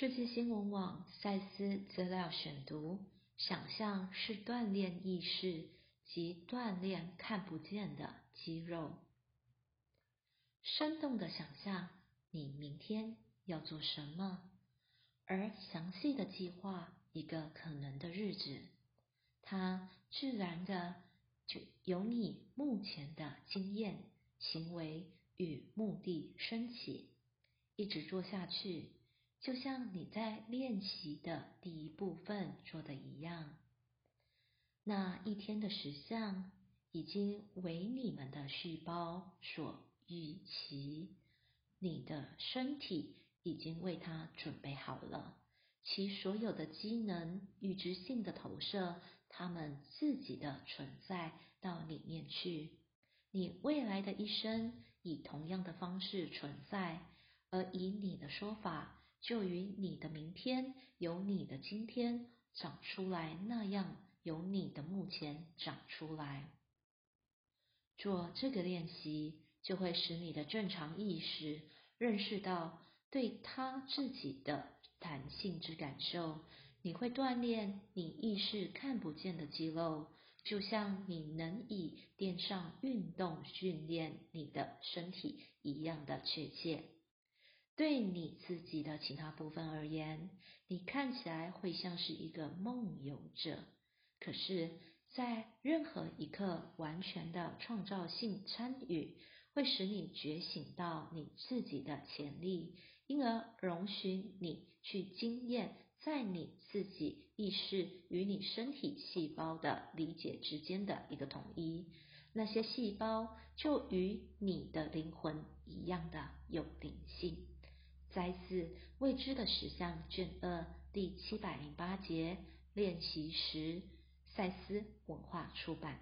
世界新闻网赛斯资料选读：想象是锻炼意识及锻炼看不见的肌肉。生动的想象你明天要做什么，而详细的计划一个可能的日子。它自然的就由你目前的经验、行为与目的升起，一直做下去。就像你在练习的第一部分做的一样，那一天的实相已经为你们的细胞所预期，你的身体已经为它准备好了，其所有的机能预知性的投射他们自己的存在到里面去。你未来的一生以同样的方式存在，而以你的说法。就与你的明天由你的今天长出来那样，由你的目前长出来。做这个练习，就会使你的正常意识认识到对他自己的弹性之感受。你会锻炼你意识看不见的肌肉，就像你能以电上运动训练你的身体一样的确切。对你自己的其他部分而言，你看起来会像是一个梦游者。可是，在任何一刻，完全的创造性参与会使你觉醒到你自己的潜力，因而容许你去经验在你自己意识与你身体细胞的理解之间的一个统一。那些细胞就与你的灵魂一样的有灵性。来自《未知的实相》卷二第七百零八节练习时，赛斯文化出版。